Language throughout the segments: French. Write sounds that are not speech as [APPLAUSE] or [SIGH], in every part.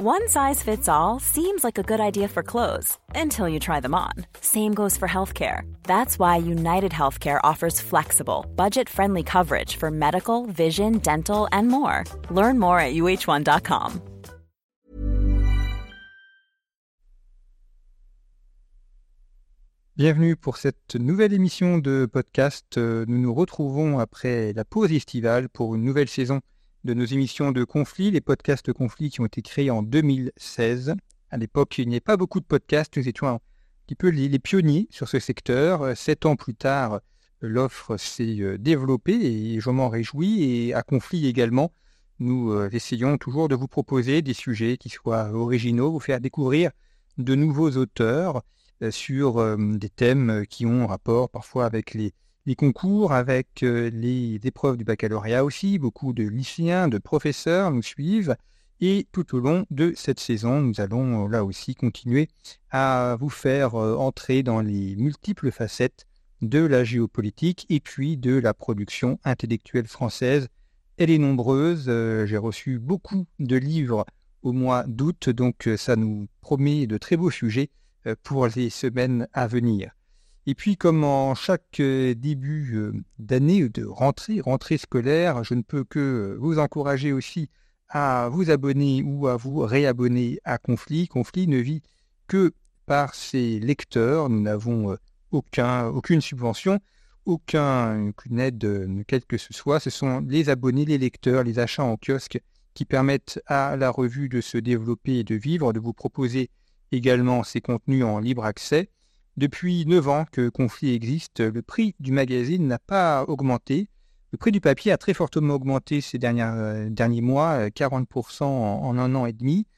One size fits all seems like a good idea for clothes until you try them on. Same goes for healthcare. That's why United Healthcare offers flexible, budget friendly coverage for medical, vision, dental, and more. Learn more at uh1.com. Bienvenue pour cette nouvelle émission de podcast. Nous nous retrouvons après la pause estivale pour une nouvelle saison de nos émissions de conflits, les podcasts de conflits qui ont été créés en 2016. À l'époque, il n'y avait pas beaucoup de podcasts, nous étions un petit peu les, pionniers sur ce secteur. Sept ans plus tard, l'offre s'est euh, développée et je m'en réjouis. Et à conflit également, nous euh, essayons toujours de vous proposer des sujets qui soient originaux, vous faire découvrir de nouveaux auteurs euh, sur des thèmes qui ont rapport parfois avec les, les concours avec les épreuves du baccalauréat aussi. Beaucoup de lycéens, de professeurs nous suivent. Et tout au long de cette saison, nous allons là aussi continuer à vous faire entrer dans les multiples facettes de la géopolitique et puis de la production intellectuelle française. Elle est nombreuse. J'ai reçu beaucoup de livres au mois d'août, donc ça nous promet de très beaux sujets pour les semaines à venir. Et puis, comme en chaque euh, début euh, d'année de rentrée, rentrée scolaire, je ne peux que euh, vous encourager aussi à vous abonner ou à vous réabonner à Conflit. Conflit ne vit que par ses lecteurs. Nous n'avons aucun, aucune subvention, aucune aide, quelle que ce soit. Ce sont les abonnés, les lecteurs, les achats en kiosque qui permettent à la revue de se développer et de vivre, de vous proposer également ces contenus en libre accès. Depuis 9 ans que Conflit existe, le prix du magazine n'a pas augmenté. Le prix du papier a très fortement augmenté ces euh, derniers mois, 40% euh, en, un an et demi.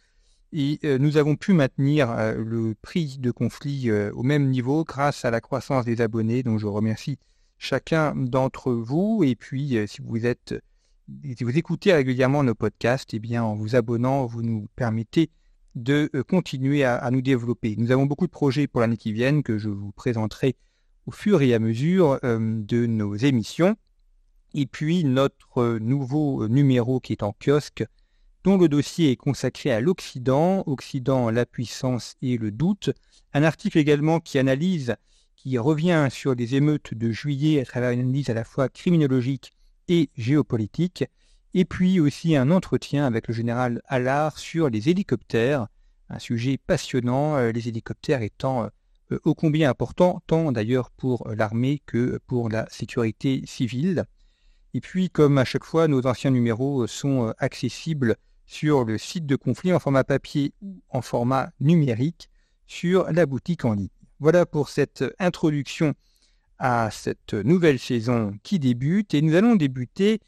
Et euh, nous avons pu maintenir le prix de conflit au même niveau grâce à la croissance des abonnés. Donc je remercie chacun d'entre vous. Et puis si vous êtes, si vous écoutez régulièrement nos podcasts, eh bien en vous abonnant, vous nous permettez de euh, continuer à, nous développer. Nous avons beaucoup de projets pour l'année qui vient que je vous présenterai au fur et à mesure euh, de nos émissions. Et puis notre nouveau numéro qui est en kiosque, dont le dossier est consacré à l'Occident, Occident, la puissance et le doute. Un article également qui analyse, qui revient sur les émeutes de juillet à travers une analyse à la fois criminologique et géopolitique et puis aussi un entretien avec le général Allard sur les hélicoptères, un sujet passionnant, euh, les hélicoptères étant euh, ô combien importants, tant d'ailleurs pour l'armée que pour la sécurité civile. Et puis, comme à chaque fois, nos anciens numéros sont euh, accessibles sur le site de conflit en format papier ou en format numérique sur la boutique en ligne. Voilà pour cette introduction à cette nouvelle saison qui débute et nous allons débuter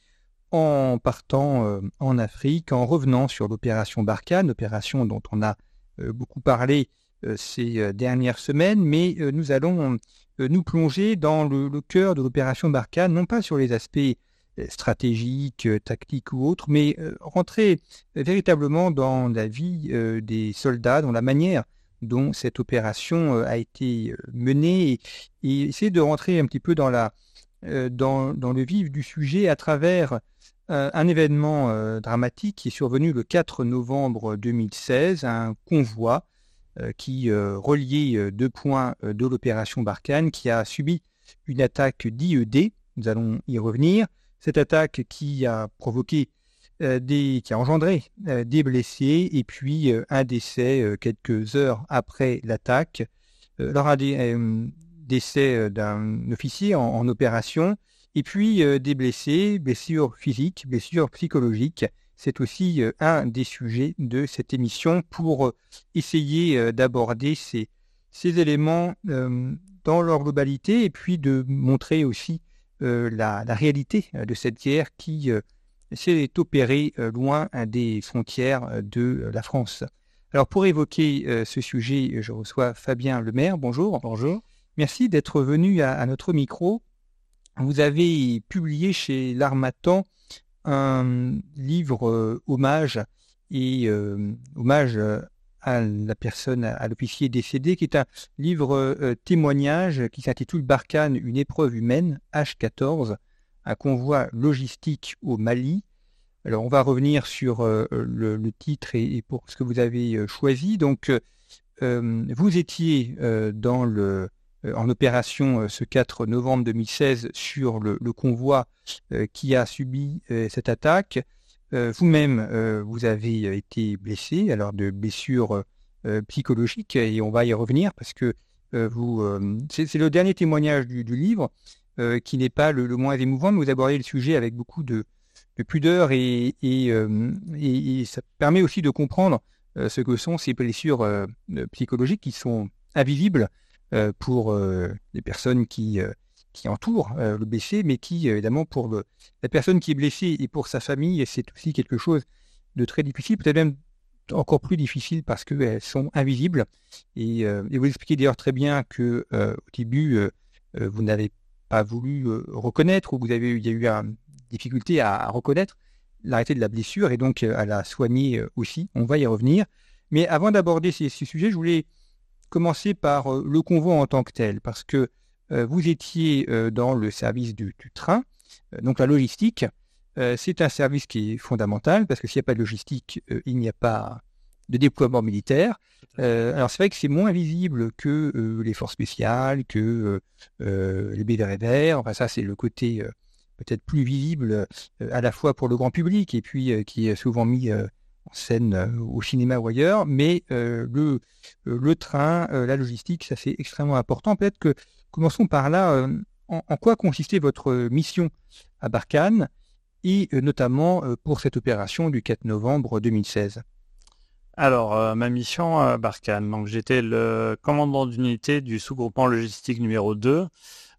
en partant euh, en Afrique, en revenant sur l'opération Barkhane, opération dont on a euh, beaucoup parlé euh, ces dernières semaines, mais nous allons nous plonger dans le, cœur de l'opération Barkhane, non pas sur les aspects stratégiques, tactiques ou autres, mais rentrer véritablement dans la vie des soldats, dans la manière dont cette opération a été menée, et, essayer de rentrer un petit peu dans, la, dans, dans le vif du sujet à travers un événement euh, dramatique qui est survenu le 4 novembre 2016, un convoi euh, qui reliait deux points de l'opération Barkhane qui a subi une attaque d'IED. Nous allons y revenir. Cette attaque qui a provoqué des, qui a engendré des blessés et puis un décès quelques heures après l'attaque. lors un décès d'un officier en opération et puis euh, des blessés, blessures physiques, blessures psychologiques. C'est aussi euh, un des sujets de cette émission pour euh, essayer d'aborder ces, ces éléments dans leur globalité et puis de montrer aussi la, la, réalité de cette guerre qui s'est opérée loin des frontières de la France. Alors pour évoquer ce sujet, je reçois Fabien Lemaire. Bonjour. Bonjour. Merci d'être venu à, à, notre micro vous avez publié chez l'Armatan un livre euh, hommage et euh, hommage euh, à la personne, à, l'officier décédé, qui est un livre témoignage qui s'intitule Barkhane, une épreuve humaine, H14, un convoi logistique au Mali. Alors, on va revenir sur le, titre et, pour ce que vous avez choisi. Donc, vous étiez dans le, en opération ce 4 novembre 2016 sur le, convoi qui a subi cette attaque. Vous-même, vous avez été blessé, alors de blessures psychologiques, et on va y revenir parce que vous, c'est le dernier témoignage du, livre qui n'est pas le, moins émouvant, mais vous abordez le sujet avec beaucoup de, de pudeur et, euh, et, ça permet aussi de comprendre euh, ce que sont ces blessures euh, psychologiques qui sont invisibles pour les personnes qui, qui entourent le blessé, mais qui, évidemment, pour la personne qui est blessée et pour sa famille, c'est aussi quelque chose de très difficile, peut-être même encore plus difficile parce qu'elles sont invisibles. Et, vous expliquez d'ailleurs très bien que au début, vous n'avez pas voulu reconnaître ou vous avez il y a eu un, difficulté à, reconnaître l'arrêté de la blessure et donc euh, à la soigner euh, aussi. On va y revenir. Mais avant d'aborder ces, sujets, je voulais commencer par euh, le convoi en tant que tel, parce que vous étiez dans le service du, train, donc la logistique. c'est un service qui est fondamental, parce que s'il n'y a pas de logistique, il n'y a pas de déploiement militaire. alors c'est vrai que c'est moins visible que les forces spéciales, que les BVR, enfin ça c'est le côté peut-être plus visible euh, à la fois pour le grand public et puis euh, qui est souvent mis euh, scène au cinéma ou ailleurs, mais le, le train, la logistique, ça c'est extrêmement important. Peut-être que commençons par là. En, quoi consistait votre mission à Barkhane et notamment pour cette opération du 4 novembre 2016 alors, ma mission à Barkhane, donc j'étais le commandant d'unité du sous-groupement logistique numéro 2,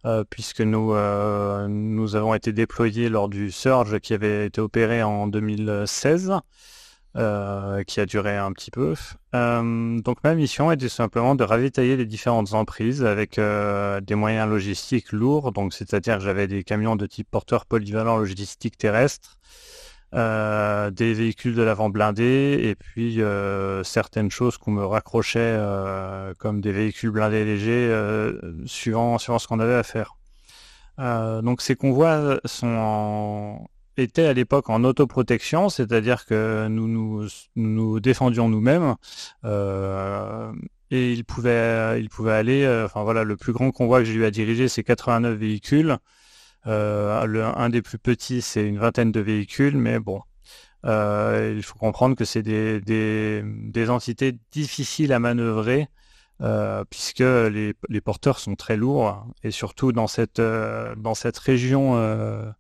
euh, puisque nous, euh, nous avons été déployés lors du surge qui avait été opéré en 2016. Euh, qui a duré un petit peu. donc ma mission était simplement de ravitailler les différentes emprises avec des moyens logistiques lourds, donc c'est-à-dire que j'avais des camions de type porteur polyvalent logistique terrestre, euh, des véhicules de l'avant blindés et puis euh, certaines choses qu'on me raccrochait euh, comme des véhicules blindés légers suivant, suivant ce qu'on avait à faire. donc ces convois sont étaient à l'époque en autoprotection, c'est-à-dire que nous nous, défendions nous-mêmes et il pouvait, il pouvait aller, enfin voilà, le plus grand convoi que j'ai eu à diriger, c'est 89 véhicules. Euh, un des plus petits, c'est une vingtaine de véhicules, mais bon, euh, il faut comprendre que c'est des, des, entités difficiles à manœuvrer euh, puisque les, porteurs sont très lourds et surtout dans cette, euh, dans cette région euh, euh,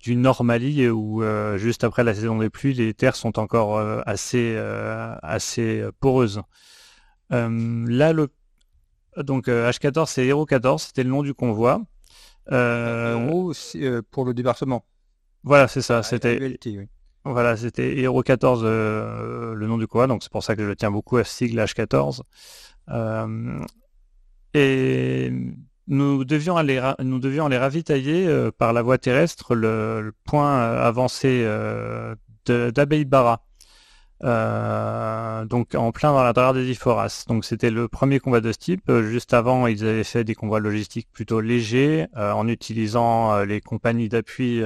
du Nord Mali où juste après la saison des pluies, les terres sont encore assez, assez poreuses. là, le donc H14, euh, c'est Hero 14, c'était le nom du convoi. Euh, euh pour le débarquement. Voilà, c'est ça. Ah, c'était. Voilà, c'était Hero 14, euh, le nom du convoi. Donc c'est pour ça que je tiens beaucoup à ce sigle H14. et nous devions aller, nous devions aller ravitailler par la voie terrestre le, point avancé d'Abeille Barra. Euh, donc en plein dans l'intérieur des Iforas. Donc c'était le premier convoi de ce type. Euh, juste avant, ils avaient fait des convois logistiques plutôt légers euh, en utilisant les compagnies d'appui,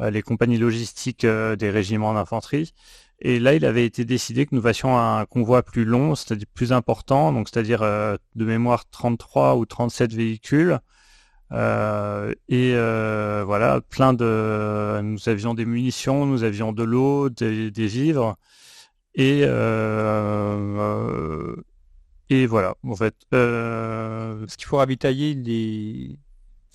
les compagnies logistiques des régiments d'infanterie. Et là, il avait été décidé que nous fassions un convoi plus long, c'est-à-dire plus important, donc c'est-à-dire de mémoire 33 ou 37 véhicules. et voilà, plein de, nous avions des munitions, nous avions de l'eau, des, des vivres. Et, euh, et voilà, en fait. Euh, ce qu'il faut ravitailler les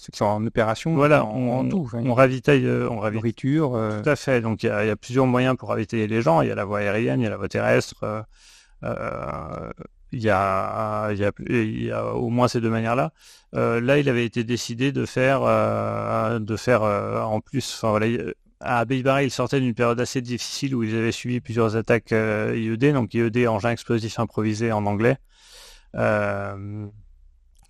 ceux qui sont en opération voilà, on, tout. on ravitaille, euh, on ravitaille. Nourriture. Tout à fait. Donc il y, a plusieurs moyens pour ravitailler les gens. Il y a la voie aérienne, il y a la voie terrestre. il y, a, il, y a, il y a au moins ces deux manières-là. là, il avait été décidé de faire, de faire en plus, enfin voilà, à Beibara, ils sortaient d'une période assez difficile où ils avaient subi plusieurs attaques euh, IED, donc IED, engin explosif improvisé en anglais, euh,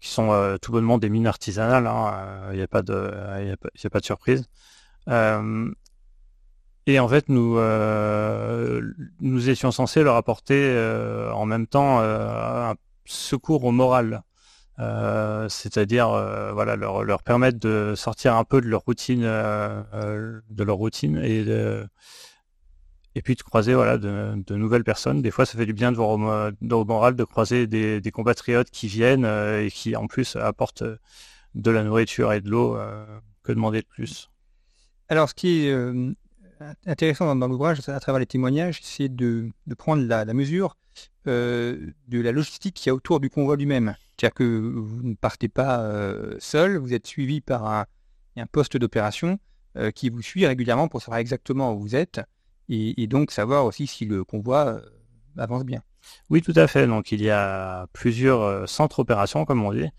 qui sont euh, tout bonnement des mines artisanales, il hein, n'y a, pas de, a, a pas de surprise. et en fait, nous, nous étions censés leur apporter en même temps un secours au moral. c'est-à-dire voilà leur, leur permettre de sortir un peu de leur routine, de leur routine et de, et puis de croiser voilà de, nouvelles personnes. Des fois, ça fait du bien de voir au, moral de croiser des, compatriotes qui viennent et qui en plus apportent de la nourriture et de l'eau. que demander de plus Alors, ce qui est intéressant dans, l'ouvrage, à travers les témoignages, c'est de, prendre la, mesure euh, de la logistique qu'il y a autour du convoi lui-même. C'est-à-dire que vous ne partez pas euh, seul, vous êtes suivi par un, poste d'opération euh, qui vous suit régulièrement pour savoir exactement où vous êtes et, donc savoir aussi si le convoi avance bien. Oui, tout à fait. Donc il y a plusieurs centres opérations, comme on dit.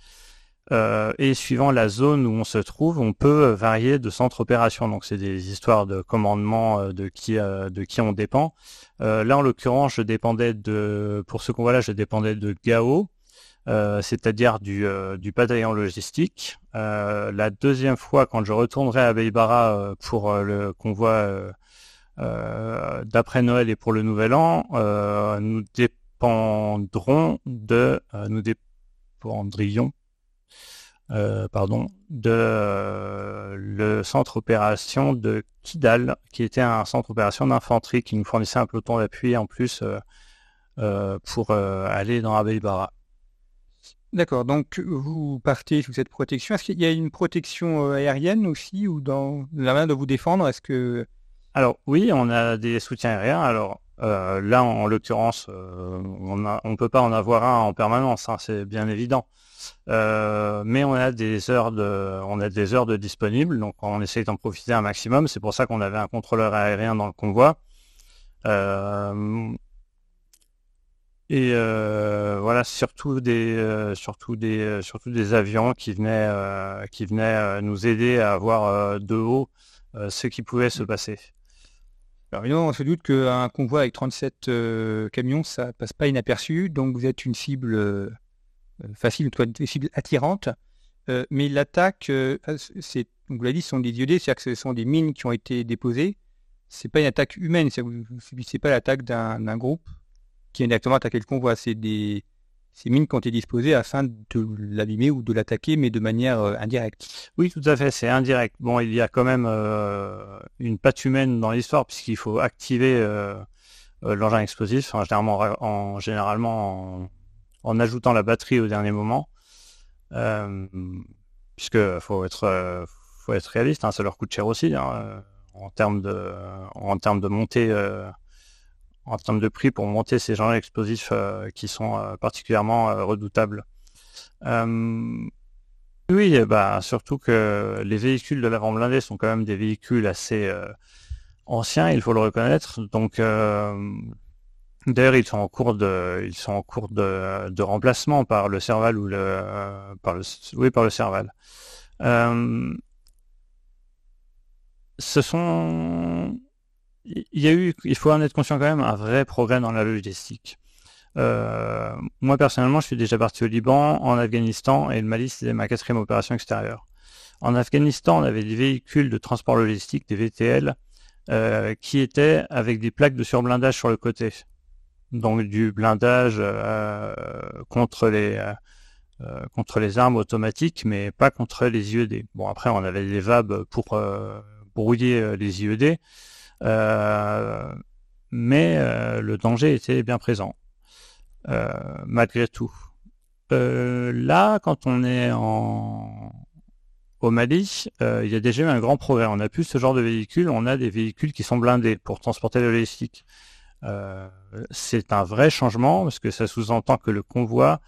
Euh, et suivant la zone où on se trouve, on peut varier de centre opération. Donc c'est des histoires de commandement euh, de qui euh, de qui on dépend. là en l'occurrence, je dépendais de pour ce convoi-là, je dépendais de Gao, c'est-à-dire du, du bataillon logistique. la deuxième fois, quand je retournerai à Beibara pour le convoi d'après Noël et pour le Nouvel An, nous dépendrons de nous dépendrions euh, pardon, de euh, le centre opération de Kidal, qui était un centre opération d'infanterie qui nous fournissait un peloton d'appui en plus euh, pour aller dans Abeibara. D'accord, donc vous partez sous cette protection. Est-ce qu'il y a une protection aérienne aussi ou dans la main de vous défendre? Est-ce que alors oui, on a des soutiens aériens. Alors là, en, l'occurrence, on ne peut pas en avoir un en permanence, hein, c'est bien évident. Euh, mais on a des heures de, on a des heures de disponibles, donc on essaye d'en profiter un maximum. C'est pour ça qu'on avait un contrôleur aérien dans le convoi. Euh, et euh, voilà, surtout des, surtout des, surtout des avions qui venaient, qui venaient nous aider à voir de haut ce qui pouvait se passer. Alors évidemment, on se doute qu'un convoi avec 37 camions, ça passe pas inaperçu, donc vous êtes une cible euh, facile, une cible attirante. Euh, mais l'attaque, euh, c'est, vous l'avez dit, ce sont des diodés, c'est-à-dire que ce sont des mines qui ont été déposées. C'est pas une attaque humaine, c'est, c'est pas l'attaque d'un, groupe qui a directement attaqué le convoi. C'est des ces mines qui ont été disposées afin de l'abîmer ou de l'attaquer, mais de manière indirecte. Oui, tout à fait, c'est indirect. Bon, il y a quand même une patte humaine dans l'histoire, puisqu'il faut activer l'engin explosif, généralement, en, ajoutant la batterie au dernier moment. Euh, puisque faut être euh, faut être réaliste, hein, ça leur coûte cher aussi hein, euh, en termes de en termes de montée en termes de prix pour monter ces genres explosifs qui sont particulièrement redoutables. oui, bah surtout que les véhicules de l'avant blindé sont quand même des véhicules assez anciens, il faut le reconnaître. Donc D'ailleurs, ils sont en cours de, ils sont en cours de, remplacement par le Serval ou le, par le, oui, par le Serval. Euh, ce sont, il y a eu, il faut en être conscient quand même, un vrai progrès dans la logistique. Euh, moi personnellement, je suis déjà parti au Liban, en Afghanistan et le Mali, c'était ma quatrième opération extérieure. En Afghanistan, on avait des véhicules de transport logistique, des VTL, euh, qui étaient avec des plaques de surblindage sur le côté donc du blindage euh, contre les euh, euh, contre les armes automatiques, mais pas contre les IED. Bon après on avait les VAB pour brouiller les IED, mais le danger était bien présent malgré tout. là, quand on est en, au Mali, il y a déjà eu un grand progrès. On a plus ce genre de véhicules, on a des véhicules qui sont blindés pour transporter la logistique. Euh, c'est un vrai changement parce que ça sous-entend que le convoi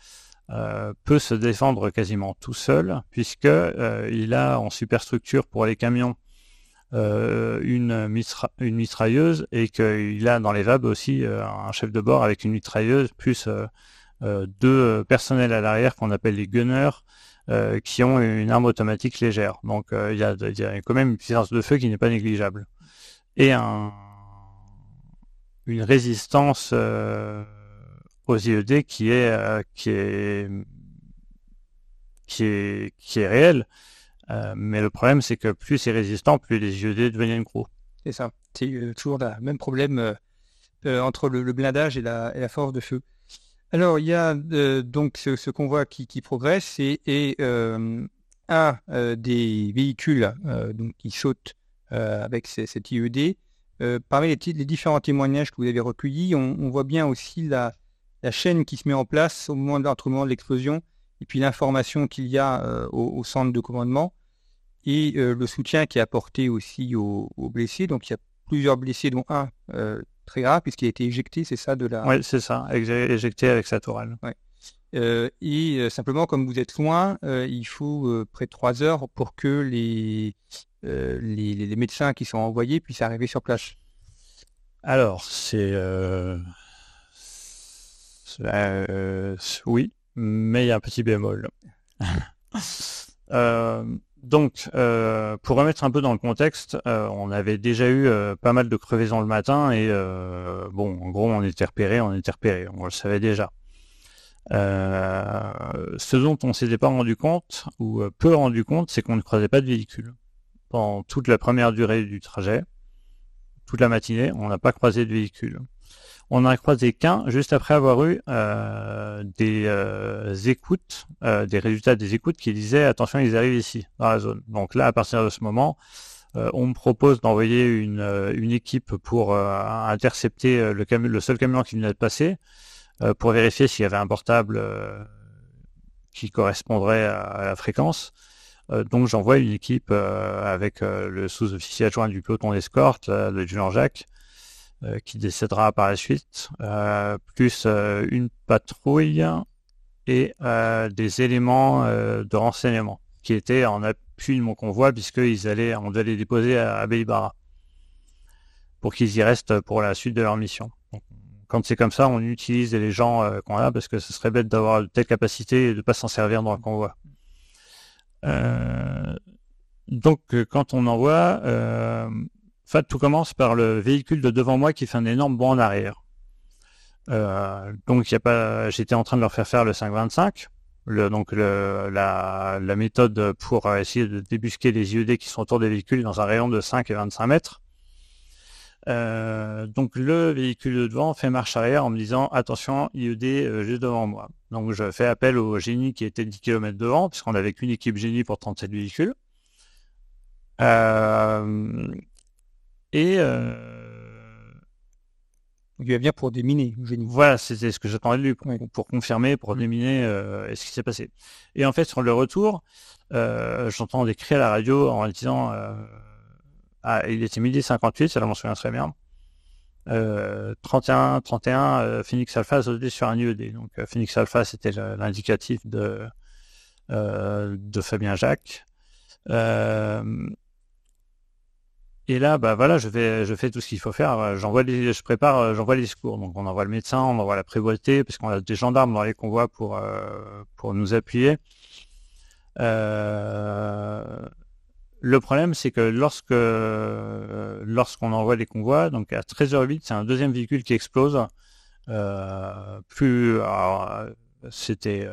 euh, peut se défendre quasiment tout seul puisque euh, il a en superstructure pour les camions une, mitrailleuse et qu'il a dans les VAB aussi un chef de bord avec une mitrailleuse plus deux personnels à l'arrière qu'on appelle les gunners qui ont une arme automatique légère. Donc il y, a, quand même une puissance de feu qui n'est pas négligeable. Et un, une résistance euh, aux IED qui est, euh, qui est qui est qui est réelle. Euh, mais le problème, c'est que plus c'est résistant, plus les IED deviennent gros. C'est ça. C'est toujours le même problème entre le, blindage et la, force de feu. Alors, il y a donc ce, convoi qui, progresse et, un des véhicules donc, qui saute avec cet IED. parmi les, différents témoignages que vous avez recueillis, on, voit bien aussi la, chaîne qui se met en place au moment de, entre le moment de l'explosion et puis l'information qu'il y a au, centre de commandement et le soutien qui est apporté aussi aux, blessés. Donc il y a plusieurs blessés, dont un très grave puisqu'il a été éjecté, c'est ça de la. Oui, c'est ça, éjecté avec sa tourelle. et simplement, comme vous êtes loin, il faut près de trois heures pour que les, les, médecins qui sont envoyés puissent arriver sur place. Alors, c'est oui, mais il y a un petit bémol. Euh, donc, euh, pour remettre un peu dans le contexte, euh, on avait déjà eu pas mal de crevaisons le matin et bon, en gros, on était repéré, on était repéré, on le savait déjà. ce dont on s'était pas rendu compte ou peu rendu compte, c'est qu'on ne croisait pas de véhicule pendant toute la première durée du trajet, toute la matinée, on n'a pas croisé de véhicule. On n'a croisé qu'un juste après avoir eu euh, des euh, écoutes, euh, des résultats des écoutes qui disaient attention, ils arrivent ici, dans la zone. Donc là, à partir de ce moment, on me propose d'envoyer une, équipe pour intercepter le, seul camion qui venait de passer, pour vérifier s'il y avait un portable qui correspondrait à, la fréquence. donc j'envoie une équipe avec le sous-officier adjoint du peloton d'escorte, le Julien Jacques, qui décédera par la suite, euh, plus euh, une patrouille et des éléments de renseignement qui étaient en appui de mon convoi puisqu'ils allaient, on devait les déposer à, à pour qu'ils y restent pour la suite de leur mission. quand c'est comme ça, on utilise les gens qu'on a parce que ce serait bête d'avoir de telles capacités et de ne pas s'en servir dans le convoi. donc quand on envoie, en fait, tout commence par le véhicule de devant moi qui fait un énorme bond en arrière. Euh, donc, j'étais en train de leur faire faire le 525, le, donc la, méthode pour essayer de débusquer les IED qui sont autour des véhicules dans un rayon de 5 et 25 mètres. Euh, donc le véhicule de devant fait marche arrière en me disant attention IED euh, juste devant moi. Donc je fais appel au génie qui était 10 km devant puisqu'on avait qu'une équipe génie pour 37 véhicules. Euh, et euh... il va bien pour déminer. Voilà, c'était ce que j'attendais de lui pour, confirmer, pour mm. déminer euh, ce qui s'est passé. Et en fait, sur le retour, euh, j'entends des cris à la radio en disant euh, ah, il était midi 58, ça m'en souvient très bien. 31, 31, Phoenix Alpha sauté sur un IED. Donc Phoenix Alpha, c'était l'indicatif de, de Fabien Jacques. Et là, bah voilà, je fais, tout ce qu'il faut faire. J'envoie les, je prépare, euh, j'envoie les secours. Donc on envoie le médecin, on envoie la prévôté, parce qu'on a des gendarmes dans les convois pour euh, pour nous appuyer. Euh, le problème, c'est que lorsque lorsqu'on envoie les convois, donc à 13h08, c'est un deuxième véhicule qui explose. plus, c'était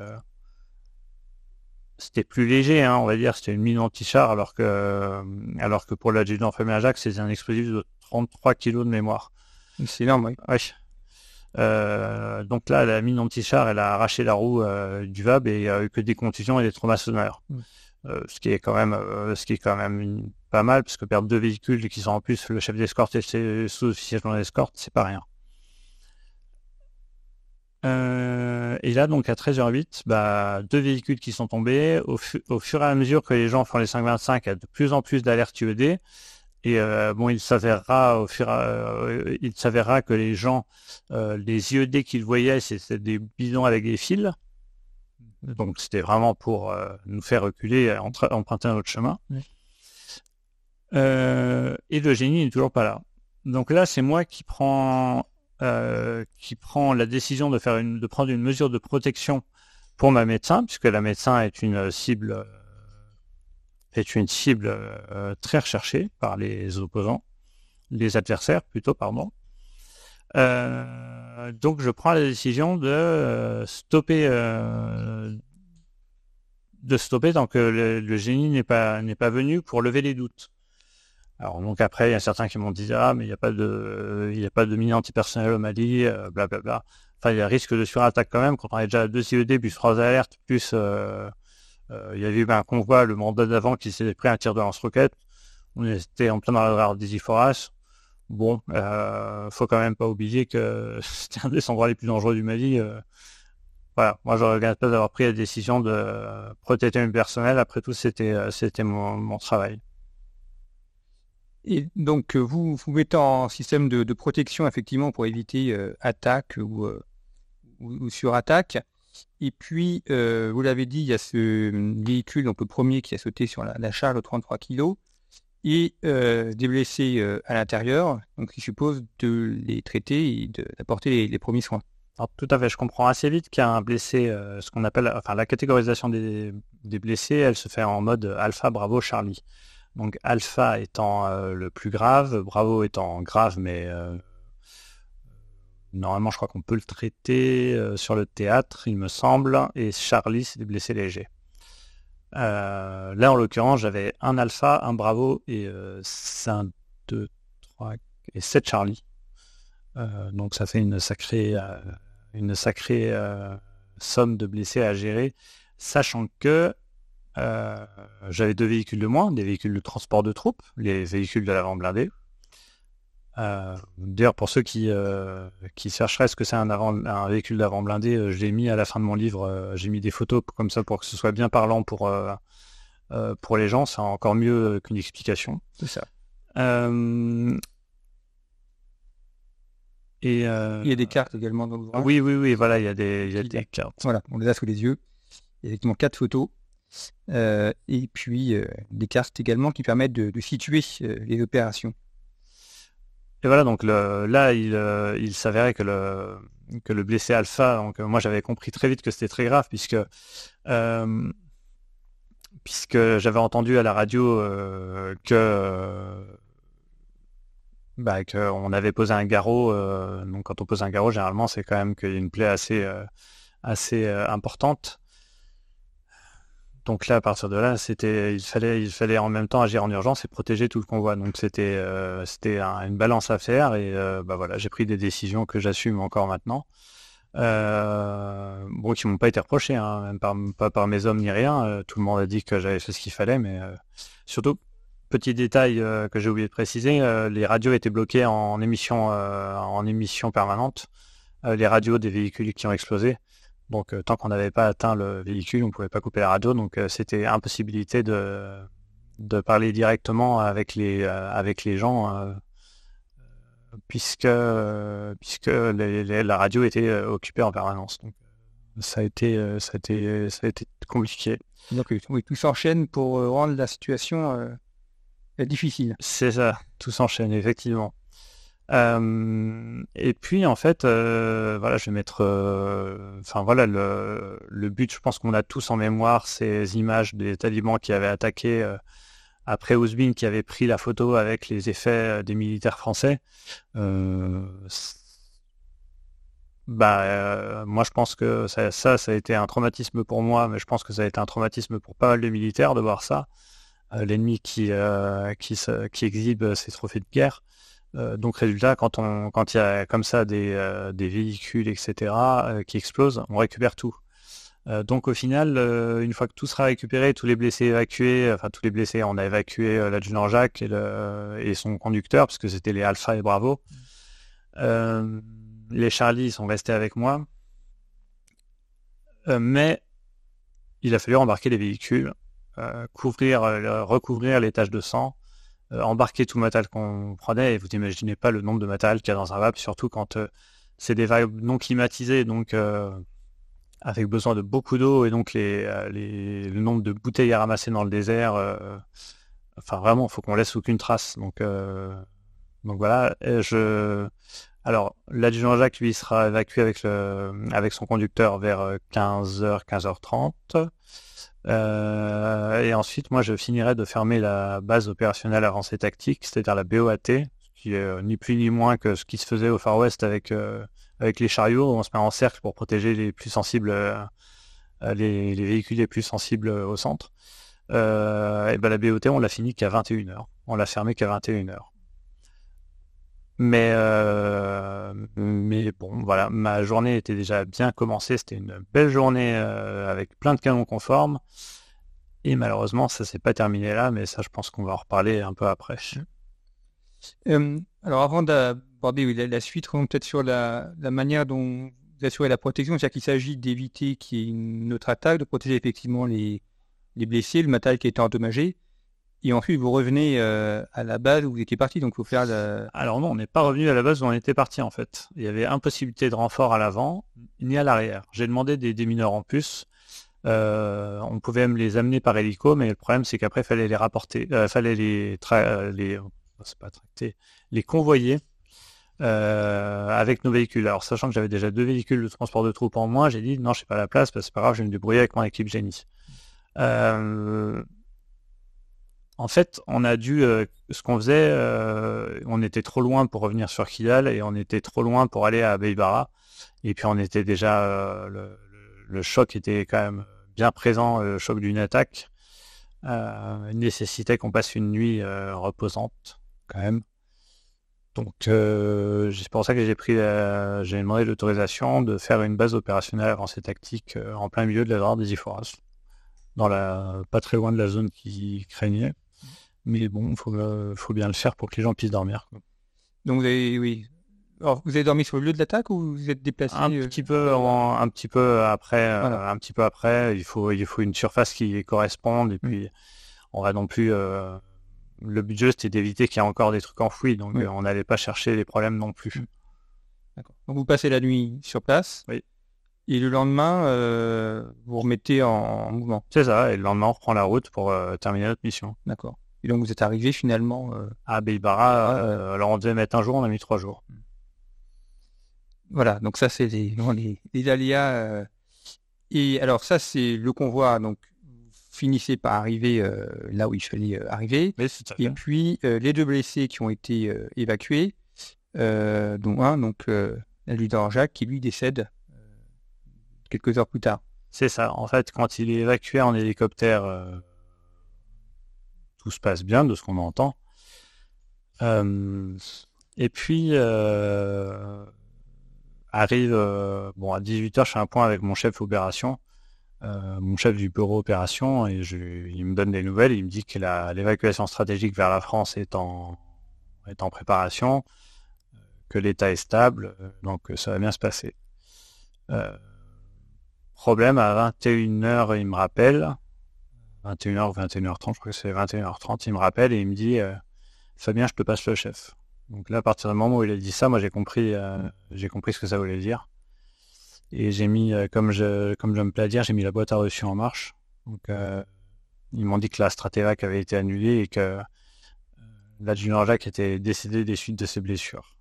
c'était plus léger, hein, on va dire, c'était une mine anti-char, alors que, alors que pour l'adjudant Fabien Jacques, c'est un explosif de 33 kg de mémoire. C'est énorme, oui. Euh, donc là, la mine anti-char, elle a arraché la roue euh, du VAB et il n'y a eu que des contusions et des traumas sonores. Euh, ce qui est quand même, ce qui est quand même pas mal, parce que perdre deux véhicules qui sont en plus le chef d'escorte et le sous-officier d'escorte, c'est pas rien. Euh, et là, donc à 13h08, bah, deux véhicules qui sont tombés. Au, fur et à mesure que les gens font les 525, il y a de plus en plus d'alertes UED. Et euh, bon, il s'avérera au fur, euh, il s'avérera que les gens, les IED qu'ils voyaient, c'était des bidons avec des fils. Donc c'était vraiment pour nous faire reculer, emprunter un autre chemin. et le génie n'est toujours pas là. Donc là, c'est moi qui prends euh, qui prend la décision de, faire une, de prendre une mesure de protection pour ma médecin, puisque la médecin est une cible, euh, est une cible euh, très recherchée par les opposants, les adversaires plutôt, pardon. donc je prends la décision de stopper, de stopper tant que le, le génie n'est pas n'est pas venu pour lever les doutes. Alors donc après, il y a certains qui m'ont dit ah mais il n'y a pas de il y a pas de mine antipersonnel au Mali, blablabla. Euh, enfin, il y a risque de surattaque quand même quand on est déjà deux CED plus trois alertes plus il y avait eu un convoi le mandat d'avant qui s'était pris un tir de lance-roquette. On était en plein dans des Iforas. Bon, euh, faut quand même pas oublier que [LAUGHS] c'était un des endroits les plus dangereux du Mali. voilà, moi je regrette pas d'avoir pris la décision de protéger mes personnel. Après tout, c'était c'était mon travail. Et donc, euh, vous vous mettez en système de, protection, effectivement, pour éviter euh, attaque ou, euh, sur-attaque. Et puis, vous l'avez dit, il y a ce véhicule, donc le premier qui a sauté sur la, charge de 33 kg, et des blessés à l'intérieur, donc il suppose de les traiter et d'apporter les, premiers soins. Alors, tout à fait, je comprends assez vite qu'il blessé, ce qu'on appelle, enfin la catégorisation des, blessés, elle se fait en mode alpha, bravo, Charlie. Donc alpha étant euh, le plus grave, bravo étant grave, mais euh, normalement je crois qu'on peut le traiter euh, sur le théâtre, il me semble, et Charlie c'est des blessés légers. là en l'occurrence j'avais un alpha, un bravo et 5, 2, 3 et 7 Charlie. donc ça fait une sacrée, une sacrée somme de blessés à gérer, sachant que euh, j'avais deux véhicules de moins, des véhicules de transport de troupes, les véhicules de l'avant blindé. Euh, d'ailleurs, pour ceux qui, euh, qui chercheraient ce que c'est un, un véhicule d'avant blindé, je l'ai mis à la fin de mon livre, j'ai mis des photos comme ça pour que ce soit bien parlant pour, pour les gens, c'est encore mieux qu'une explication. C'est ça. Et, il y a des cartes également dans l'ouvrage. Oui, oui, oui, voilà, il y a des, il y a des cartes. Voilà, on les a sous les yeux. Il y a effectivement quatre photos. Euh, et puis euh, des cartes également qui permettent de, situer euh, les opérations. Et voilà, donc là, il, s'avérait que le, que le blessé alpha, donc moi j'avais compris très vite que c'était très grave, puisque, puisque j'avais entendu à la radio que bah, qu'on avait posé un garrot. donc quand on pose un garrot, généralement c'est quand même qu'il y a une plaie assez, assez importante. Donc là, à partir de là, c'était, il fallait, il fallait en même temps agir en urgence et protéger tout le convoi. Donc c'était, euh, c'était une balance à faire et euh, bah voilà, j'ai pris des décisions que j'assume encore maintenant. Euh, bon, qui m'ont pas été reprochées, hein, même pas par mes hommes ni rien. tout le monde a dit que j'avais fait ce qu'il fallait, mais surtout, petit détail que j'ai oublié de préciser, les radios étaient bloquées en émission, en émission permanente. les radios des véhicules qui ont explosé. Donc euh, tant qu'on n'avait pas atteint le véhicule, on ne pouvait pas couper la radio. Donc euh, c'était impossibilité de, de parler directement avec les, euh, avec les gens puisque, puisque la radio était occupée en permanence. Donc ça a été, ça a été, ça a été compliqué. Donc oui, tout s'enchaîne pour rendre la situation difficile. C'est ça, tout s'enchaîne, effectivement et puis en fait, voilà, je vais mettre, enfin voilà, le, but, je pense qu'on a tous en mémoire ces images des talibans qui avaient attaqué après Ouzbin, qui avait pris la photo avec les effets des militaires français. bah, moi je pense que ça, ça, a été un traumatisme pour moi, mais je pense que ça a été un traumatisme pour pas mal de militaires de voir ça. L'ennemi qui exhibe ses trophées de guerre. Euh, donc résultat, quand on quand il y a comme ça des, euh, des véhicules, etc., euh, qui explosent, on récupère tout. donc au final, une fois que tout sera récupéré, tous les blessés évacués, enfin tous les blessés, on a évacué l'adjudant Jacques et, le, et, son conducteur, parce que c'était les Alpha et Bravo. les Charlie sont restés avec moi. mais il a fallu embarquer les véhicules, couvrir, recouvrir les taches de sang, euh, embarquer tout le matériel qu'on prenait et vous n'imaginez pas le nombre de matériel qu'il y a dans un VAP, surtout quand euh, c'est des vagues non climatisées, donc euh, avec besoin de beaucoup d'eau et donc les, le nombre de bouteilles à ramasser dans le désert, enfin vraiment, il faut qu'on laisse aucune trace. Donc, donc voilà, je... Alors, l'adjudant Jacques, lui, sera évacué avec, le, avec son conducteur vers 15h, 15h30. Euh, et ensuite, moi, je finirai de fermer la base opérationnelle avancée tactique, c'est-à-dire la BOAT, qui est euh, ni plus ni moins que ce qui se faisait au Far West avec, euh, avec les chariots. On se met en cercle pour protéger les plus sensibles, les, véhicules les plus sensibles au centre. et ben la BOT, on l'a fini qu'à 21h. On l'a fermé qu'à 21h. Mais, euh, mais bon, voilà, ma journée était déjà bien commencée. C'était une belle journée euh, avec plein de canons conformes. Et malheureusement, ça s'est pas terminé là, mais ça, je pense qu'on va en reparler un peu après. Euh, alors, avant d'aborder la, suite, revenons peut-être sur la, manière dont vous assurez la protection. C'est-à-dire qu'il s'agit d'éviter qu'il y ait une autre attaque, de protéger effectivement les, les blessés, le matériel qui a été endommagé. Et ensuite, vous revenez euh, à la base où vous étiez parti, donc faut faire la... Alors non, on n'est pas revenu à la base où on était parti en fait. Il y avait impossibilité de renfort à l'avant, ni à l'arrière. J'ai demandé des démineurs en plus. Euh, on pouvait même les amener par hélico, mais le problème c'est qu'après, il fallait les rapporter, euh, fallait les, c'est pas tracter, les convoyer avec nos véhicules. Alors sachant que j'avais déjà deux véhicules de transport de troupes en moins, j'ai dit non, je n'ai pas la place, parce que c'est pas grave, je vais me débrouiller avec mon équipe génie. En fait, on a dû, euh, ce qu'on faisait, euh, on était trop loin pour revenir sur Kidal et on était trop loin pour aller à Beibara. Et puis on était déjà, euh, le, choc était quand même bien présent, le choc d'une attaque nécessitait qu'on passe une nuit reposante quand même. Donc c'est pour ça que j'ai demandé l'autorisation de faire une base opérationnelle avancée tactique en plein milieu de la zone des Iforas, pas très loin de la zone qui craignait. Mais bon, il faut, euh, faut, bien le faire pour que les gens puissent dormir. Donc vous avez, oui. Alors, vous avez dormi sur le lieu de l'attaque ou vous êtes déplacé Un euh, petit peu, un petit peu après, euh, un petit peu après. Il faut, il faut une surface qui corresponde et puis on va non plus. le budget c'était d'éviter qu'il y ait encore des trucs enfouis, donc on n'allait pas chercher les problèmes non plus. Mm. D'accord. Donc vous passez la nuit sur place. Oui. Et le lendemain, vous remettez en, mouvement. C'est ça. Et le lendemain, on reprend la route pour terminer notre mission. D'accord. Et donc vous êtes arrivé finalement euh, à Beibara. Euh, alors on devait mettre un jour, on a mis trois jours. Voilà, donc ça c'est les, les, aléas. Euh, et alors ça c'est le convoi, donc finissez par arriver là où il fallait arriver. et puis les deux blessés qui ont été évacués, dont un, donc l'adjudant Jacques, qui lui décède quelques heures plus tard. C'est ça. En fait, quand il est évacué en hélicoptère tout se passe bien de ce qu'on entend. Euh, et puis euh, arrive euh, bon à 18h je fais un point avec mon chef opération mon chef du bureau opération et je, il me donne des nouvelles il me dit que l'évacuation stratégique vers la France est en est en préparation que l'état est stable donc ça va bien se passer problème à 21h il me rappelle 21h ou 21h30, je crois que c'est 21h30, il me rappelle et il me dit euh, Fabien, je te passe le chef. Donc là, à partir du moment où il a dit ça, moi j'ai compris, euh, j'ai compris ce que ça voulait dire. Et j'ai mis, euh, comme je comme je me plais à dire, j'ai mis la boîte à reçu en marche. Donc ils m'ont dit que la Stratévac avait été annulée et que l'adjudant Jacques était décédé des suites de ses blessures.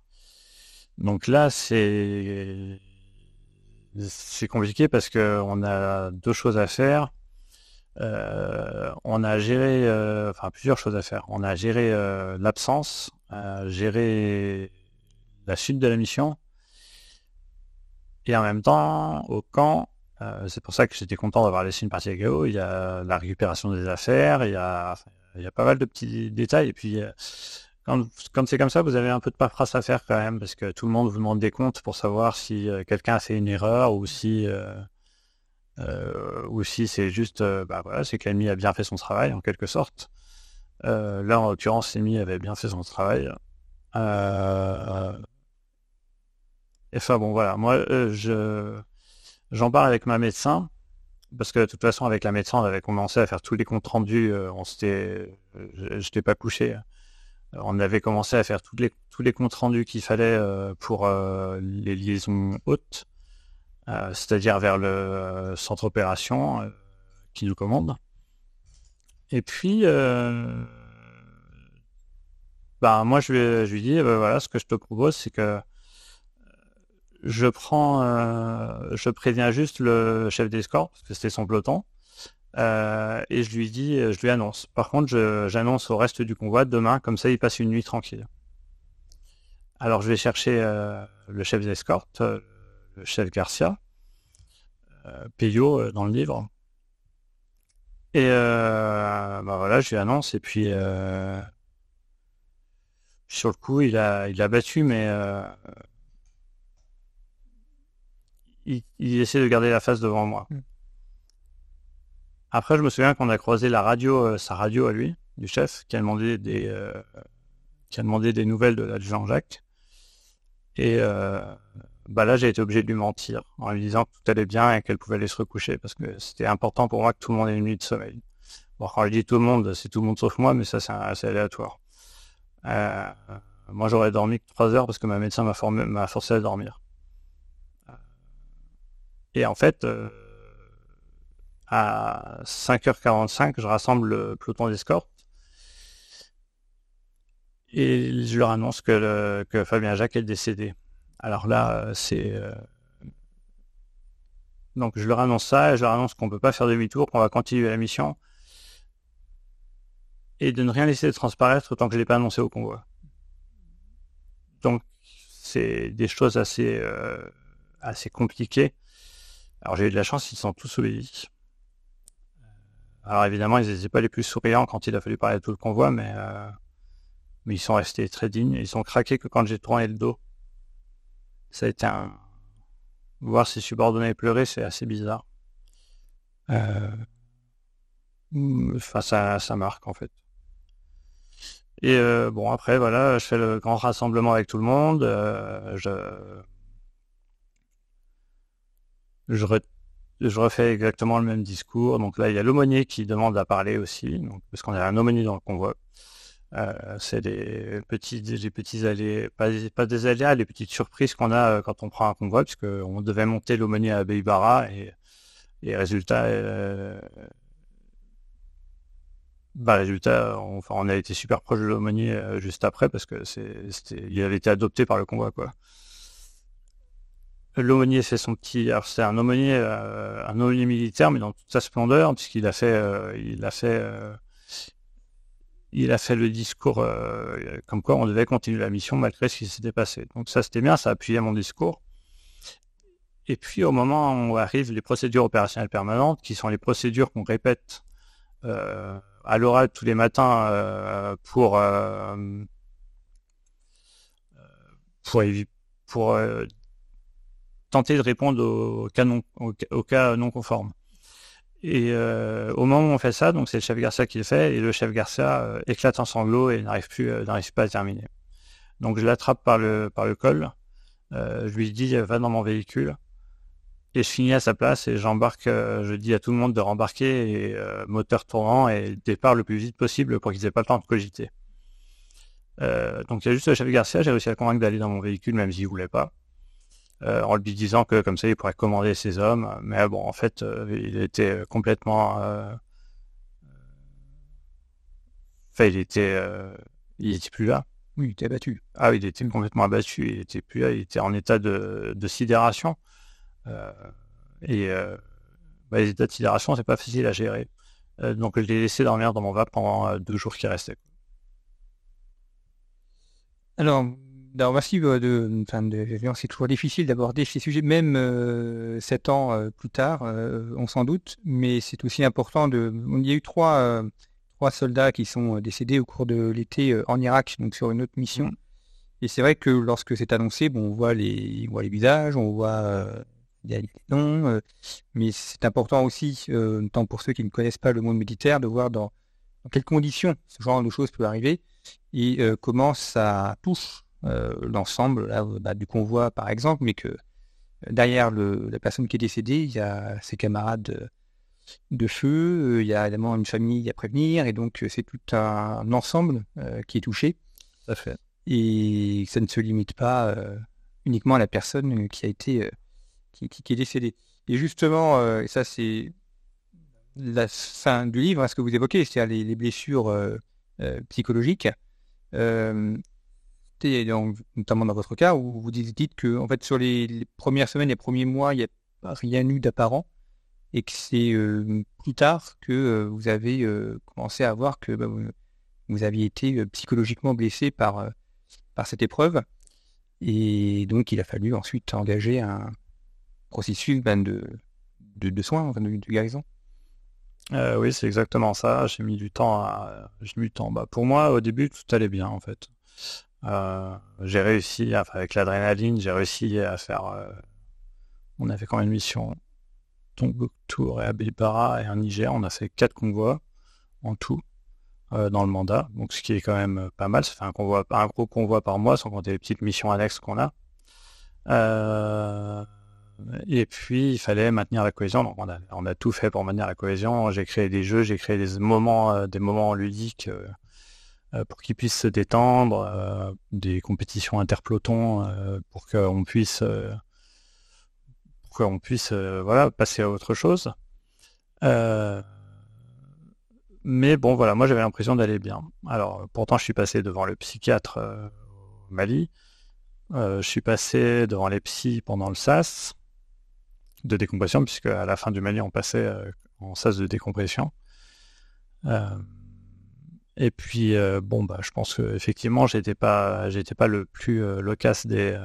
Donc là, c'est compliqué parce qu'on a deux choses à faire on a géré, euh, plusieurs choses à faire. On a géré euh, l'absence, géré la suite de la mission, et en même temps, au camp, c'est pour ça que j'étais content d'avoir laissé une partie à Gao. Il y a la récupération des affaires, il y a, pas mal de petits détails. Et puis, quand, c'est comme ça, vous avez un peu de paperasse à faire quand même, parce que tout le monde vous demande des comptes pour savoir si quelqu'un a fait une erreur ou si euh, ou si c'est juste, euh, bah voilà, c'est que l'ennemi a bien fait son travail en quelque sorte. Euh, là, en l'occurrence, l'ennemi avait bien fait son travail. Et enfin bon, voilà, moi, je j'en parle avec ma médecin parce que de toute façon, avec la médecin, on avait commencé à faire tous les comptes rendus. on s'était, j'étais pas couché. On avait commencé à faire tous les tous les comptes rendus qu'il fallait pour les liaisons hautes. Euh, c'est-à-dire vers le euh, centre opération euh, qui nous commande. Et puis, bah, moi, je lui, je lui dis, bah, voilà, ce que je te propose, c'est que je prends, je préviens juste le chef d'escorte, parce que c'était son peloton, et je lui dis, je lui annonce. Par contre, j'annonce au reste du convoi demain, comme ça, il passe une nuit tranquille. Alors, je vais chercher le chef d'escorte, chef Garcia, euh, Peyo euh, dans le livre. Et euh, bah voilà, je lui annonce et puis sur le coup, il a, il a battu, mais il, essaie de garder la face devant moi. Mm. Après, je me souviens qu'on a croisé la radio, sa radio à lui, du chef, qui a demandé des, qui a demandé des nouvelles de l'adjudant Jacques. Et bah là, j'ai été obligé de lui mentir en lui disant que tout allait bien et qu'elle pouvait aller se recoucher parce que c'était important pour moi que tout le monde ait une nuit de sommeil. Bon, quand je dis tout le monde, c'est tout le monde sauf moi, mais ça, c'est assez aléatoire. Euh, moi, j'aurais dormi que 3 heures parce que ma médecin m'a, forcé à dormir. Euh, et en fait, euh, à 5h45, je rassemble le peloton d'escorte et je leur annonce que, que Fabien Jacques est décédé. Alors là, euh, c'est... Euh, donc je leur annonce ça, je leur annonce qu'on ne peut pas faire demi-tour, qu'on va continuer la mission, et de ne rien laisser transparaître tant que je ne l'ai pas annoncé au convoi. Donc c'est des choses assez, euh, assez compliquées. Alors j'ai eu de la chance, ils sont tous obéis. Alors évidemment, ils n'étaient pas les plus souriants quand il a fallu parler de tout le convoi, mais, mais ils sont restés très dignes. Ils ont craqué que quand j'ai tourné le dos ça a été un... Voir ses subordonnés pleurer, c'est assez bizarre. Euh, enfin, ça, ça marque en fait. Et euh, bon, après, voilà, je fais le grand rassemblement avec tout le monde. Euh, je... Je, refais exactement le même discours. Donc là, il y a l'aumônier qui demande à parler aussi, parce qu'on a un aumônier dans le convoi. Euh, c'est des petits, petits allées, pas, des aléas, les petites surprises qu'on a euh, quand on prend un convoi, parce devait monter l'aumônier à Beibara et, et résultat, euh, bah, résultat, on, enfin, on a été super proche de l'aumônier juste après parce que c'est, il avait été adopté par le convoi, quoi. L'aumônier fait son petit, alors c'est un aumônier, un militaire, mais dans toute sa splendeur, puisqu'il a fait, il a fait il a fait le discours euh, comme quoi on devait continuer la mission malgré ce qui s'était passé. Donc ça c'était bien, ça appuyait mon discours. Et puis au moment où arrivent les procédures opérationnelles permanentes, qui sont les procédures qu'on répète euh, à l'oral tous les matins euh, pour tenter de répondre aux cas aux cas non conformes. Et euh, au moment où on fait ça, donc c'est le chef Garcia qui le fait, et le chef Garcia euh, éclate en sanglots et n'arrive plus, euh, n'arrive pas à terminer. Donc je l'attrape par le par le col, je lui dis va dans mon véhicule, et je finis à sa place et j'embarque, je dis à tout le monde de rembarquer et moteur tournant et départ le plus vite possible pour qu'ils aient pas le temps de cogiter. donc il y a juste le chef Garcia, j'ai réussi à convaincre d'aller dans mon véhicule même s'il voulait pas. Euh, en lui disant que comme ça il pourrait commander ses hommes. Mais bon, en fait, euh, il était complètement... Euh, enfin, il était... il était plus là. Oui, il était abattu. Ah oui, il était complètement abattu. Il était plus là. Il était en état de, sidération. et bah, les états de sidération, c'est pas facile à gérer. donc, je l'ai laissé dormir dans mon VAP pendant deux jours qui restaient. Alors, alors merci de, de, c'est toujours difficile d'aborder ces sujets, même euh, sept ans euh, plus tard, euh, on s'en doute, mais c'est aussi important de. Il y a eu trois, trois soldats qui sont décédés au cours de l'été en Irak, donc sur une autre mission. Mmh. Et c'est vrai que lorsque c'est annoncé, bon, on voit les, on voit les visages, on voit les noms, mais c'est important aussi, tant pour ceux qui ne connaissent pas le monde militaire, de voir dans, dans quelles conditions ce genre de choses peut arriver et comment ça touche euh, l'ensemble bah, du convoi par exemple, mais que euh, derrière le, la personne qui est décédée, il y a ses camarades de, feu, euh, il y a évidemment une famille à prévenir, et donc c'est tout un, ensemble qui est touché. Ça fait. Et ça ne se limite pas uniquement à la personne qui a été qui, qui, est décédée. Et justement, et ça c'est la fin du livre, hein, ce que vous évoquez, c'est-à-dire les, les, blessures psychologiques notamment dans votre cas, où vous dites que en fait, sur les, premières semaines, les premiers mois, il n'y a rien eu d'apparent, et que c'est euh, plus tard que euh, vous avez euh, commencé à voir que bah, vous, aviez été psychologiquement blessé par, par cette épreuve, et donc il a fallu ensuite engager un processus ben, de, de, soins, enfin, de, guérison. oui, c'est exactement ça. J'ai mis du temps à. J'ai mis du temps. Bah, pour moi, au début, tout allait bien en fait. J'ai réussi, avec l'adrénaline, j'ai réussi à faire. on a fait quand même une mission Tombouctou et Abibara et un Niger. On a fait quatre convois en tout dans le mandat, donc ce qui est quand même pas mal. Ça fait un convoi, un gros convoi par mois, sans compter les petites missions annexes qu'on a. Et puis, il fallait maintenir la cohésion. Donc, on a, tout fait pour maintenir la cohésion. J'ai créé des jeux, j'ai créé des moments, euh, des moments ludiques euh, euh, pour qu'ils puissent se détendre, des compétitions interplotons pour qu'on puisse, pour puisse, voilà, passer à autre chose. mais bon, voilà, moi j'avais l'impression d'aller bien. Alors, pourtant, je suis passé devant le psychiatre au Mali. je suis passé devant les psys pendant le SAS de décompression, puisque à la fin du Mali, on passait euh, en sas de décompression. Euh, et puis, euh, bon, bah, je pense qu'effectivement, j'étais pas, j'étais pas le plus loquace des,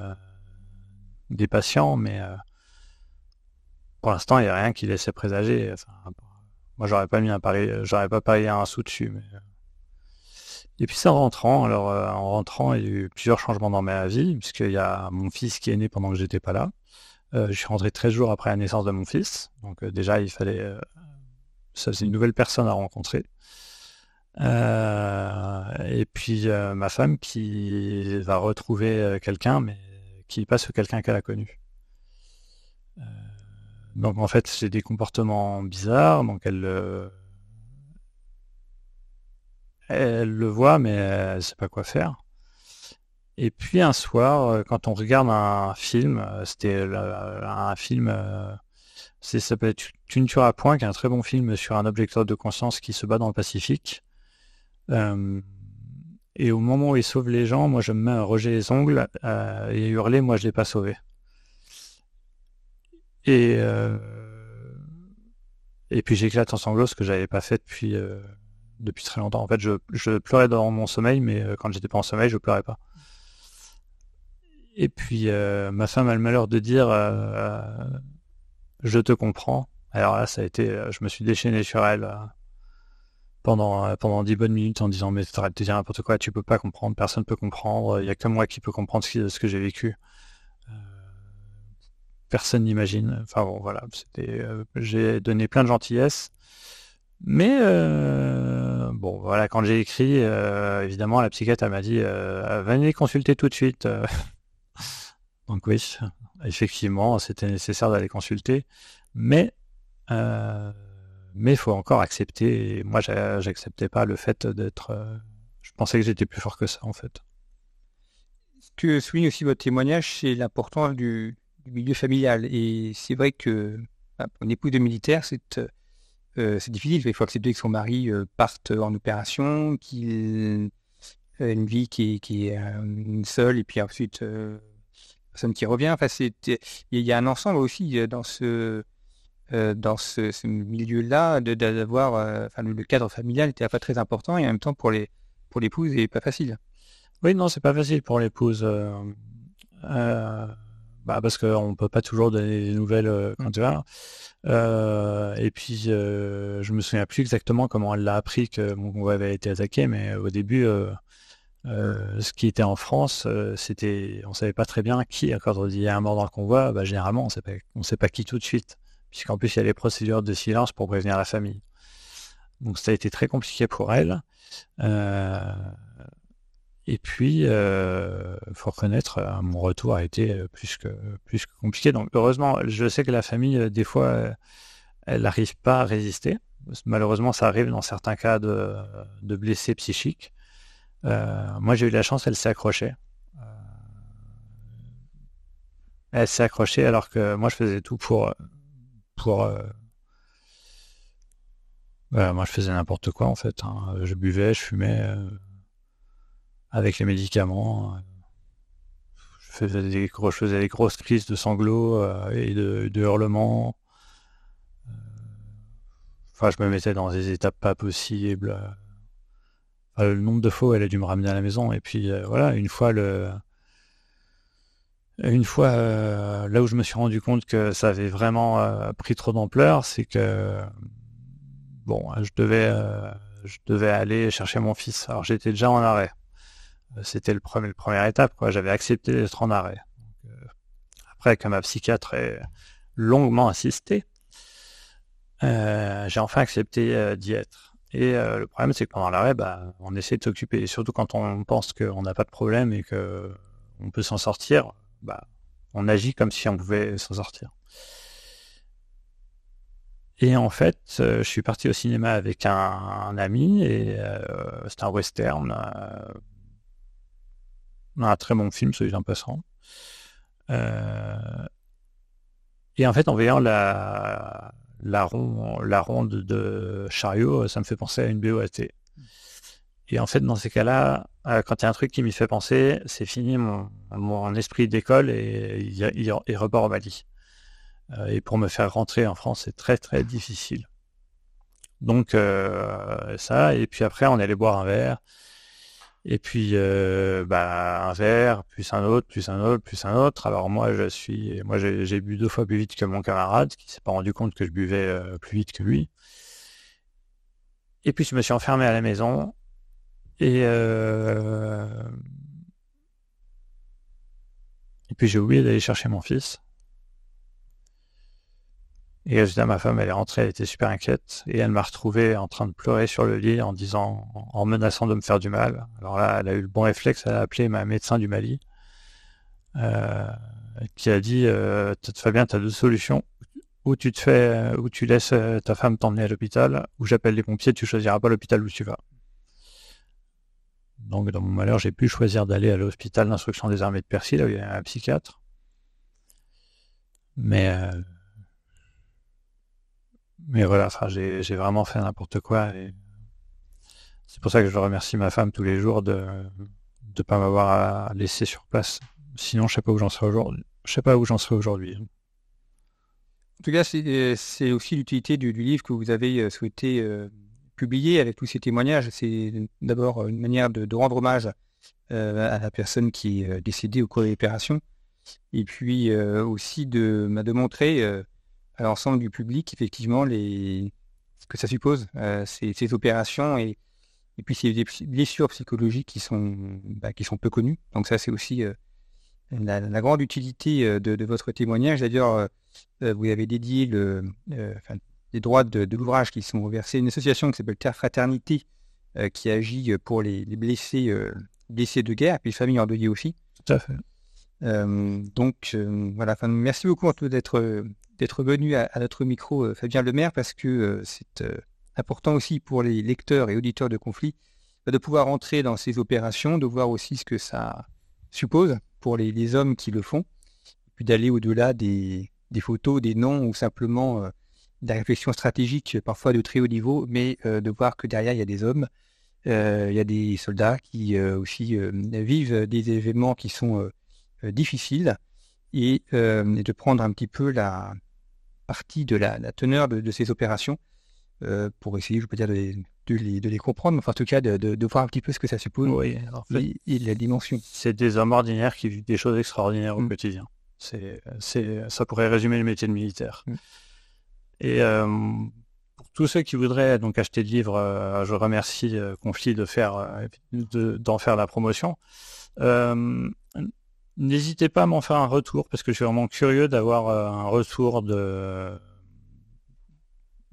des patients, mais pour l'instant, il n'y a rien qui laissait présager. moi, j'aurais pas mis un pari, j'aurais pas parié un sou dessus. Mais... Et puis, c'est en rentrant. Alors, en rentrant, il y a eu plusieurs changements dans ma vie, puisqu'il y a mon fils qui est né pendant que j'étais pas là. Euh, je suis rentré 13 jours après la naissance de mon fils. Donc euh, déjà, il fallait... Euh, ça faisait une nouvelle personne à rencontrer. Et puis ma femme qui va retrouver quelqu'un, mais qui n'est pas ce quelqu'un qu'elle a connu. donc en fait, c'est des comportements bizarres. Donc elle, elle le voit, mais elle sait pas quoi faire. Et puis un soir, euh, quand on regarde un film, euh, c'était un film, euh, ça s'appelle Tu ne tueras point, qui est un très bon film sur un objecteur de conscience qui se bat dans le Pacifique. Et au moment où il sauve les gens, moi je me mets à roger les ongles et hurler, moi je l'ai pas sauvé. Et, et puis j'éclate en sanglots, ce que j'avais pas fait depuis, depuis très longtemps. En fait, je, je pleurais dans mon sommeil, mais quand j'étais pas en sommeil, je pleurais pas. Et puis euh, ma femme a le malheur de dire euh, euh, je te comprends. Alors là, ça a été, je me suis déchaîné sur elle pendant pendant dix bonnes minutes en disant mais arrêtes de dire n'importe quoi, tu peux pas comprendre, personne peut comprendre, il y a que moi qui peux comprendre ce, que j'ai vécu. personne n'imagine. Enfin bon, voilà, c'était, j'ai donné plein de gentillesse. Mais bon, voilà, quand j'ai écrit, évidemment, la psychiatre m'a dit venez consulter tout de suite. [LAUGHS] Donc oui, effectivement, c'était nécessaire d'aller consulter, mais euh, mais il faut encore accepter. moi, j'acceptais pas le fait d'être. Euh, je pensais que j'étais plus fort que ça, en fait. Ce que souligne aussi votre témoignage, c'est l'importance du, milieu familial. Et c'est vrai que bah, pour une épouse de militaire, c'est euh, difficile. Il faut accepter que son mari parte en opération, qu'il ait une vie qui, qui est seule, et puis ensuite personne qui revient. Enfin, il y a un ensemble aussi euh, dans ce, euh, dans ce, milieu-là d'avoir, euh, enfin, le, cadre familial était pas très important et en même temps pour les pour l'épouse, il pas facile. Oui, non, c'est pas facile pour l'épouse. bah parce qu'on peut pas toujours donner des nouvelles quand tu vas. et puis, je me souviens plus exactement comment elle l'a appris que mon convoi avait été attaqué, mais au début, euh, ce qui était en France, euh, c'était, on savait pas très bien qui. Quand on dit il y a un mort dans le convoi, bah, généralement on sait pas, on sait pas qui tout de suite, puisqu'en plus il y a les procédures de silence pour prévenir la famille. Donc ça a été très compliqué pour elle. Euh, et puis, euh, faut reconnaître, mon retour a été plus que plus que compliqué. Donc heureusement, je sais que la famille, des fois, elle n'arrive pas à résister. Malheureusement, ça arrive dans certains cas de, de blessés psychiques. Euh, moi, j'ai eu la chance, elle s'est accrochée. Euh, elle s'est accrochée alors que moi, je faisais tout pour... pour euh, moi, je faisais n'importe quoi, en fait. Hein. Je buvais, je fumais avec les médicaments. Je faisais, des, je faisais des grosses crises de sanglots et de, hurlements. Enfin, je me mettais dans des étapes pas possibles. Euh, le nombre de fois elle a dû me ramener à la maison. Et puis euh, voilà, une fois le, une fois euh, là où je me suis rendu compte que ça avait vraiment pris trop d'ampleur, c'est que bon, je devais, je devais aller chercher mon fils. Alors j'étais déjà en arrêt. c'était le premier, la première étape. J'avais accepté d'être en arrêt. après, comme ma psychiatre est longuement insisté, j'ai enfin accepté d'y être. Et le problème, c'est que pendant l'arrêt, bah, on essaie de s'occuper. Surtout quand on pense qu'on n'a pas de problème et que on peut s'en sortir, bah, on agit comme si on pouvait s'en sortir. Et en fait, je suis parti au cinéma avec un, ami et c'était un western, un très bon film, celui d'un passant. et en fait, en voyant la, ronde de chariot, ça me fait penser à une BOAT. Et en fait, dans ces cas-là, euh, quand il y a un truc qui m'y fait penser, c'est fini mon, esprit d'école et il, repart au Mali. Euh, et pour me faire rentrer en France, c'est très très difficile. Donc euh, ça, et puis après, on allait boire un verre. Et puis bah, un verre, plus un autre, plus un autre, plus un autre. Alors moi, je suis, moi j'ai bu deux fois plus vite que mon camarade, qui s'est pas rendu compte que je buvais plus vite que lui. Et puis je me suis enfermé à la maison et, euh, et puis j'ai oublié d'aller chercher mon fils. Et résultat, ma femme, elle est rentrée, elle était super inquiète. Et elle m'a retrouvé en train de pleurer sur le lit en disant, en menaçant de me faire du mal. Alors là, elle a eu le bon réflexe, elle a appelé ma médecin du Mali, euh, qui a dit, euh, Fabien, tu as deux solutions. Ou tu te fais, ou tu laisses euh, ta femme t'emmener à l'hôpital, ou j'appelle les pompiers, tu choisiras pas l'hôpital où tu vas. Donc, dans mon malheur, j'ai pu choisir d'aller à l'hôpital d'instruction des armées de Percy, là où il y a un psychiatre. Mais, euh, mais voilà, j'ai vraiment fait n'importe quoi. C'est pour ça que je remercie ma femme tous les jours de ne pas m'avoir laissé sur place. Sinon, je sais pas où j'en aujourd'hui. Sais pas où j'en serais aujourd'hui. En tout cas, c'est aussi l'utilité du, livre que vous avez euh, souhaité euh, publié avec tous ces témoignages, c'est d'abord une manière de, rendre hommage euh, à la personne qui est euh, décédée au cours de l'opération, et puis euh, aussi de, de montrer à l'ensemble du public effectivement les, ce que ça suppose, ces, ces, opérations et, et puis ces blessures psychologiques qui sont, bah, qui sont peu connues. Donc ça, c'est aussi la, grande utilité de, votre témoignage. D'ailleurs, vous avez dédié le, des droits de, l'ouvrage qui sont versés, une association qui s'appelle Terre Fraternité, euh, qui agit pour les, blessés, euh, blessés de guerre, puis les familles endeuillées aussi. Tout à fait. Euh, donc voilà, merci beaucoup d'être d'être venu à, notre micro, Fabien Lemaire, parce que c'est important aussi pour les lecteurs et auditeurs de conflits de pouvoir entrer dans ces opérations, de voir aussi ce que ça suppose pour les, hommes qui le font, puis d'aller au-delà des, des, photos, des noms ou simplement des réflexions stratégiques parfois de très haut niveau, mais euh, de voir que derrière, il y a des hommes, euh, il y a des soldats qui euh, aussi vivent des événements qui sont difficiles et, de prendre un petit peu la partie de la, teneur de, ces opérations pour essayer, je peux dire, de les, de les, comprendre, mais enfin, en tout cas, de, voir un petit peu ce que ça suppose oui, et, la dimension. C'est des hommes ordinaires qui vivent des choses extraordinaires au mmh. quotidien. C'est, ça pourrait résumer le métier de militaire. Mmh. Et euh, pour tous ceux qui voudraient donc acheter le livre, euh, je remercie euh, Conflit de faire d'en faire la promotion. N'hésitez pas à m'en faire un retour parce que je suis vraiment curieux d'avoir un retour de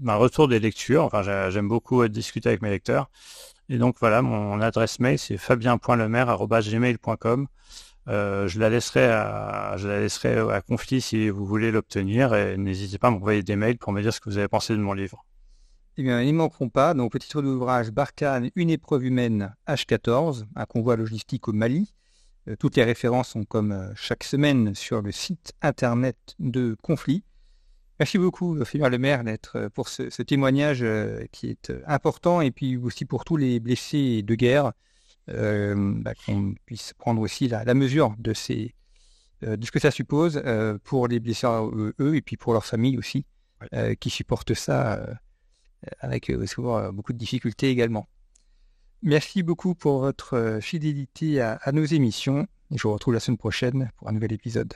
retour des lectures. Enfin, j'aime beaucoup discuter avec mes lecteurs. Et donc voilà, mon adresse mail c'est fabien.lemaire@gmail.com. Euh, je la laisserai à, conflit si vous voulez l'obtenir et n'hésitez pas à m'envoyer des mails pour me dire ce que vous avez pensé de mon livre. Eh bien, ils ne manqueront pas. Donc, le titre de l'ouvrage Barkhane, une épreuve humaine H14, un convoi logistique au Mali. Euh, toutes les références sont comme euh, chaque semaine sur le site internet de Conflit. Merci beaucoup, Fabien Lemaire, d'être pour ce, témoignage qui est important et puis aussi pour tous les blessés de guerre. Euh, bah, qu'on puisse prendre aussi la, mesure de, ces, euh, de ce que ça suppose euh, pour les blessés eux et puis pour leurs familles aussi, qui supportent ça avec souvent beaucoup de difficultés également. Merci beaucoup pour votre fidélité à, à nos émissions et je vous retrouve la semaine prochaine pour un nouvel épisode.